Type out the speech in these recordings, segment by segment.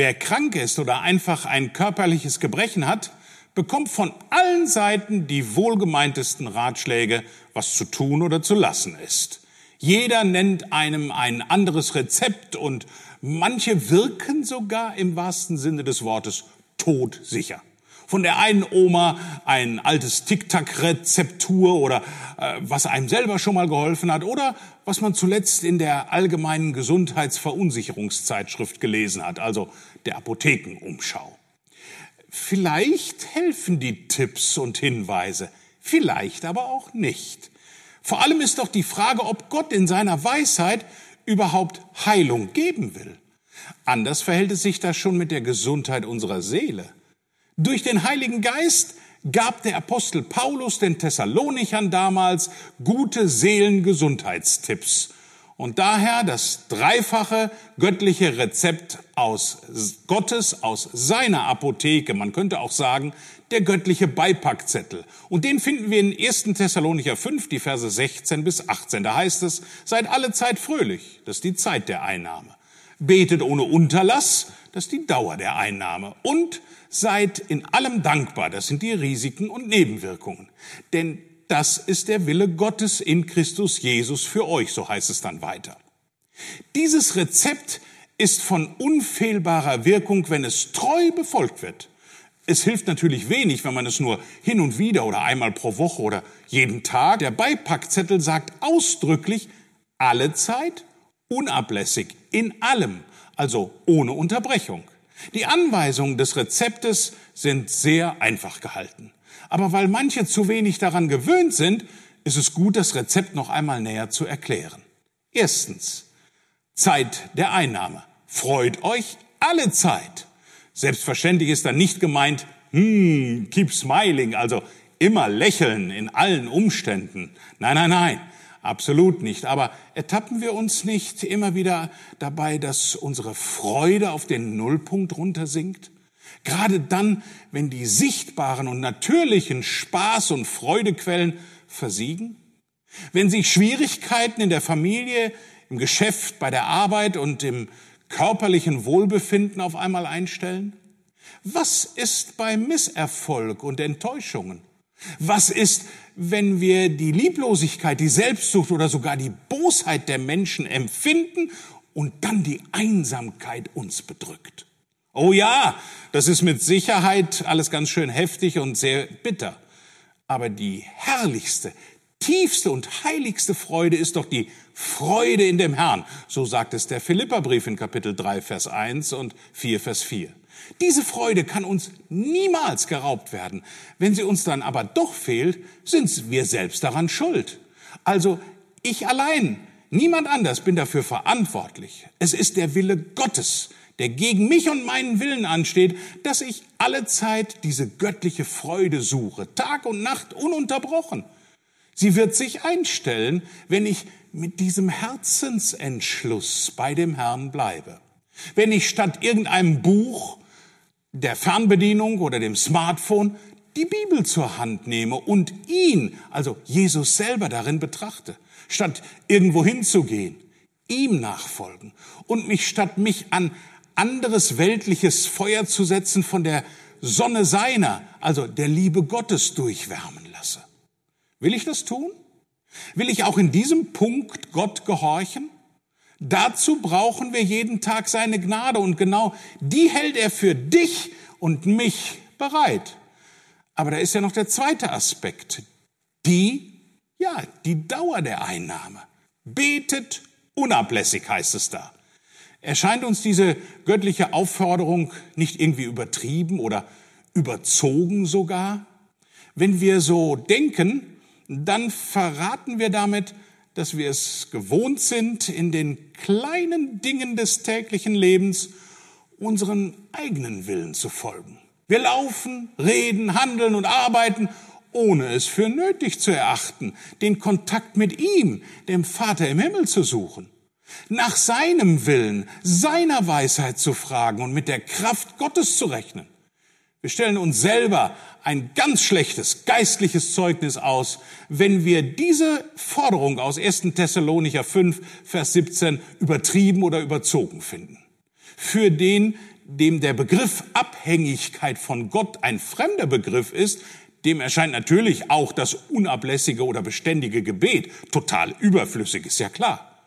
Wer krank ist oder einfach ein körperliches Gebrechen hat, bekommt von allen Seiten die wohlgemeintesten Ratschläge, was zu tun oder zu lassen ist. Jeder nennt einem ein anderes Rezept und manche wirken sogar im wahrsten Sinne des Wortes todsicher. Von der einen Oma ein altes Tic-Tac-Rezeptur oder äh, was einem selber schon mal geholfen hat oder was man zuletzt in der allgemeinen Gesundheitsverunsicherungszeitschrift gelesen hat, also der Apothekenumschau. Vielleicht helfen die Tipps und Hinweise, vielleicht aber auch nicht. Vor allem ist doch die Frage, ob Gott in seiner Weisheit überhaupt Heilung geben will. Anders verhält es sich da schon mit der Gesundheit unserer Seele. Durch den Heiligen Geist gab der Apostel Paulus den Thessalonichern damals gute Seelengesundheitstipps. Und daher das dreifache göttliche Rezept aus Gottes, aus seiner Apotheke. Man könnte auch sagen, der göttliche Beipackzettel. Und den finden wir in 1. Thessalonicher 5, die Verse 16 bis 18. Da heißt es, seid alle Zeit fröhlich. Das ist die Zeit der Einnahme. Betet ohne Unterlass. Das ist die Dauer der Einnahme. Und Seid in allem dankbar. Das sind die Risiken und Nebenwirkungen. Denn das ist der Wille Gottes in Christus Jesus für euch, so heißt es dann weiter. Dieses Rezept ist von unfehlbarer Wirkung, wenn es treu befolgt wird. Es hilft natürlich wenig, wenn man es nur hin und wieder oder einmal pro Woche oder jeden Tag. Der Beipackzettel sagt ausdrücklich alle Zeit, unablässig, in allem, also ohne Unterbrechung. Die Anweisungen des Rezeptes sind sehr einfach gehalten. Aber weil manche zu wenig daran gewöhnt sind, ist es gut, das Rezept noch einmal näher zu erklären. Erstens, Zeit der Einnahme. Freut euch alle Zeit. Selbstverständlich ist da nicht gemeint, hmm, keep smiling, also immer lächeln in allen Umständen. Nein, nein, nein. Absolut nicht. Aber ertappen wir uns nicht immer wieder dabei, dass unsere Freude auf den Nullpunkt runtersinkt? Gerade dann, wenn die sichtbaren und natürlichen Spaß- und Freudequellen versiegen? Wenn sich Schwierigkeiten in der Familie, im Geschäft, bei der Arbeit und im körperlichen Wohlbefinden auf einmal einstellen? Was ist bei Misserfolg und Enttäuschungen? Was ist, wenn wir die Lieblosigkeit, die Selbstsucht oder sogar die Bosheit der Menschen empfinden und dann die Einsamkeit uns bedrückt? Oh ja, das ist mit Sicherheit alles ganz schön heftig und sehr bitter. Aber die herrlichste, tiefste und heiligste Freude ist doch die Freude in dem Herrn. So sagt es der Philipperbrief in Kapitel 3, Vers 1 und 4, Vers 4. Diese Freude kann uns niemals geraubt werden. Wenn sie uns dann aber doch fehlt, sind wir selbst daran schuld. Also ich allein, niemand anders bin dafür verantwortlich. Es ist der Wille Gottes, der gegen mich und meinen Willen ansteht, dass ich alle Zeit diese göttliche Freude suche, Tag und Nacht ununterbrochen. Sie wird sich einstellen, wenn ich mit diesem Herzensentschluss bei dem Herrn bleibe. Wenn ich statt irgendeinem Buch der Fernbedienung oder dem Smartphone die Bibel zur Hand nehme und ihn, also Jesus selber darin betrachte, statt irgendwo hinzugehen, ihm nachfolgen und mich statt mich an anderes weltliches Feuer zu setzen von der Sonne seiner, also der Liebe Gottes durchwärmen lasse. Will ich das tun? Will ich auch in diesem Punkt Gott gehorchen? Dazu brauchen wir jeden Tag seine Gnade und genau die hält er für dich und mich bereit. Aber da ist ja noch der zweite Aspekt. Die, ja, die Dauer der Einnahme. Betet unablässig heißt es da. Erscheint uns diese göttliche Aufforderung nicht irgendwie übertrieben oder überzogen sogar? Wenn wir so denken, dann verraten wir damit, dass wir es gewohnt sind, in den kleinen Dingen des täglichen Lebens unseren eigenen Willen zu folgen. Wir laufen, reden, handeln und arbeiten, ohne es für nötig zu erachten, den Kontakt mit ihm, dem Vater im Himmel zu suchen, nach seinem Willen, seiner Weisheit zu fragen und mit der Kraft Gottes zu rechnen. Wir stellen uns selber ein ganz schlechtes geistliches Zeugnis aus, wenn wir diese Forderung aus 1. Thessalonicher 5, Vers 17 übertrieben oder überzogen finden. Für den, dem der Begriff Abhängigkeit von Gott ein fremder Begriff ist, dem erscheint natürlich auch das unablässige oder beständige Gebet total überflüssig, ist ja klar.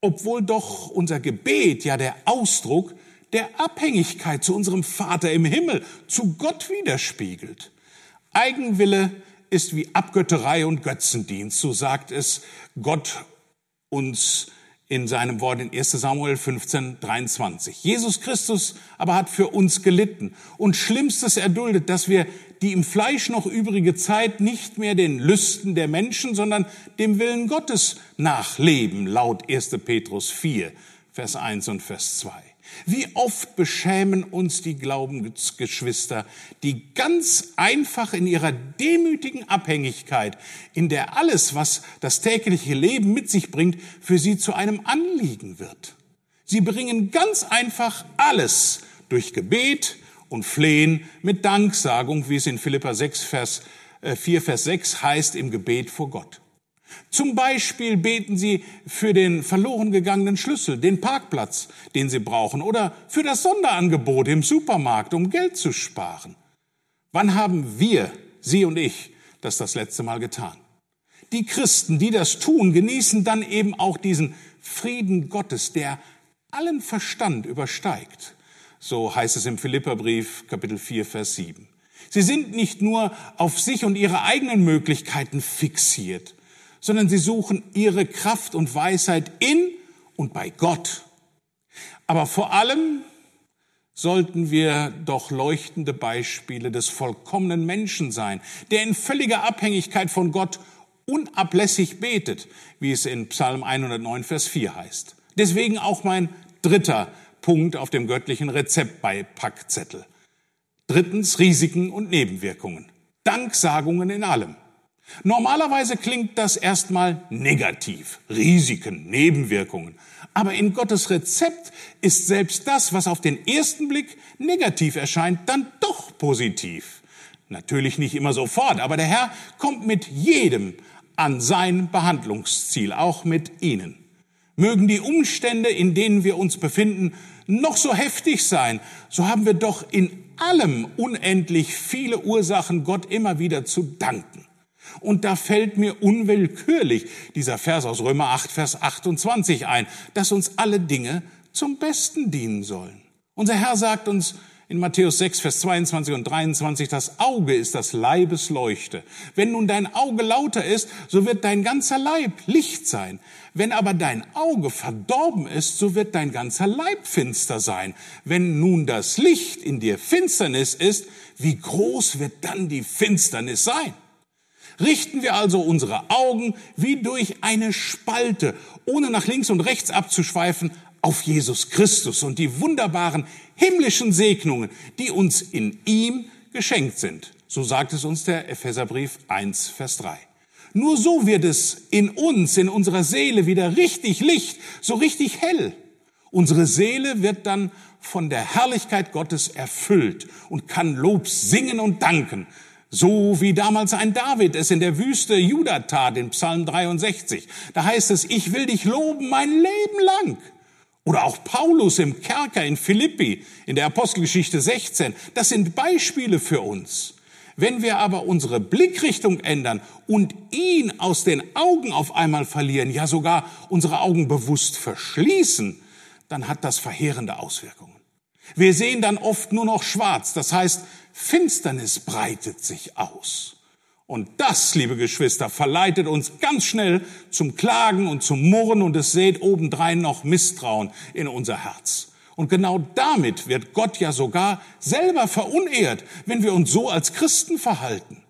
Obwohl doch unser Gebet ja der Ausdruck der Abhängigkeit zu unserem Vater im Himmel, zu Gott widerspiegelt. Eigenwille ist wie Abgötterei und Götzendienst, so sagt es Gott uns in seinem Wort in 1 Samuel 15, 23. Jesus Christus aber hat für uns gelitten und Schlimmstes erduldet, dass wir die im Fleisch noch übrige Zeit nicht mehr den Lüsten der Menschen, sondern dem Willen Gottes nachleben, laut 1. Petrus 4, Vers 1 und Vers 2. Wie oft beschämen uns die Glaubensgeschwister, die ganz einfach in ihrer demütigen Abhängigkeit, in der alles, was das tägliche Leben mit sich bringt, für sie zu einem Anliegen wird. Sie bringen ganz einfach alles durch Gebet und Flehen mit Danksagung, wie es in Philippa 6, Vers 4, äh, Vers 6 heißt, im Gebet vor Gott. Zum Beispiel beten Sie für den verloren gegangenen Schlüssel, den Parkplatz, den Sie brauchen, oder für das Sonderangebot im Supermarkt, um Geld zu sparen. Wann haben wir, Sie und ich, das das letzte Mal getan? Die Christen, die das tun, genießen dann eben auch diesen Frieden Gottes, der allen Verstand übersteigt. So heißt es im Philipperbrief Kapitel 4, Vers 7. Sie sind nicht nur auf sich und ihre eigenen Möglichkeiten fixiert, sondern sie suchen ihre Kraft und Weisheit in und bei Gott. Aber vor allem sollten wir doch leuchtende Beispiele des vollkommenen Menschen sein, der in völliger Abhängigkeit von Gott unablässig betet, wie es in Psalm 109, Vers 4 heißt. Deswegen auch mein dritter Punkt auf dem göttlichen Rezept bei Packzettel. Drittens Risiken und Nebenwirkungen. Danksagungen in allem. Normalerweise klingt das erstmal negativ. Risiken, Nebenwirkungen. Aber in Gottes Rezept ist selbst das, was auf den ersten Blick negativ erscheint, dann doch positiv. Natürlich nicht immer sofort, aber der Herr kommt mit jedem an sein Behandlungsziel, auch mit Ihnen. Mögen die Umstände, in denen wir uns befinden, noch so heftig sein, so haben wir doch in allem unendlich viele Ursachen, Gott immer wieder zu danken. Und da fällt mir unwillkürlich dieser Vers aus Römer 8, Vers 28 ein, dass uns alle Dinge zum Besten dienen sollen. Unser Herr sagt uns in Matthäus 6, Vers 22 und 23, das Auge ist das Leibes Leuchte. Wenn nun dein Auge lauter ist, so wird dein ganzer Leib Licht sein. Wenn aber dein Auge verdorben ist, so wird dein ganzer Leib finster sein. Wenn nun das Licht in dir Finsternis ist, wie groß wird dann die Finsternis sein? Richten wir also unsere Augen wie durch eine Spalte, ohne nach links und rechts abzuschweifen, auf Jesus Christus und die wunderbaren himmlischen Segnungen, die uns in ihm geschenkt sind. So sagt es uns der Epheserbrief 1, Vers 3. Nur so wird es in uns, in unserer Seele wieder richtig Licht, so richtig hell. Unsere Seele wird dann von der Herrlichkeit Gottes erfüllt und kann Lob singen und danken, so wie damals ein David es in der Wüste Juda tat, in Psalm 63. Da heißt es, ich will dich loben mein Leben lang. Oder auch Paulus im Kerker in Philippi, in der Apostelgeschichte 16. Das sind Beispiele für uns. Wenn wir aber unsere Blickrichtung ändern und ihn aus den Augen auf einmal verlieren, ja sogar unsere Augen bewusst verschließen, dann hat das verheerende Auswirkungen. Wir sehen dann oft nur noch schwarz, das heißt, Finsternis breitet sich aus. Und das, liebe Geschwister, verleitet uns ganz schnell zum Klagen und zum Murren und es seht obendrein noch Misstrauen in unser Herz. Und genau damit wird Gott ja sogar selber verunehrt, wenn wir uns so als Christen verhalten.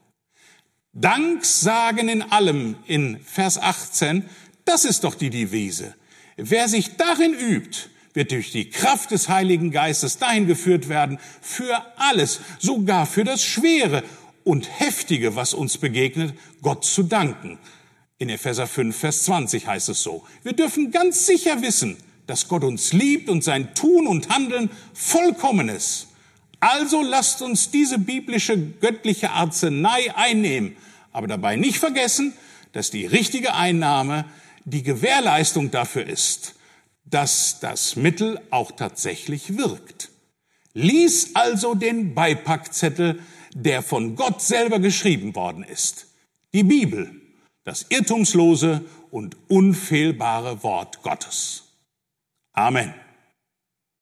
Dank sagen in allem in Vers 18, das ist doch die Devise. Wer sich darin übt, wird durch die Kraft des Heiligen Geistes dahin geführt werden, für alles, sogar für das Schwere und Heftige, was uns begegnet, Gott zu danken. In Epheser 5, Vers 20 heißt es so. Wir dürfen ganz sicher wissen, dass Gott uns liebt und sein Tun und Handeln vollkommen ist. Also lasst uns diese biblische göttliche Arznei einnehmen, aber dabei nicht vergessen, dass die richtige Einnahme die Gewährleistung dafür ist, dass das Mittel auch tatsächlich wirkt. Lies also den Beipackzettel, der von Gott selber geschrieben worden ist. Die Bibel, das irrtumslose und unfehlbare Wort Gottes. Amen.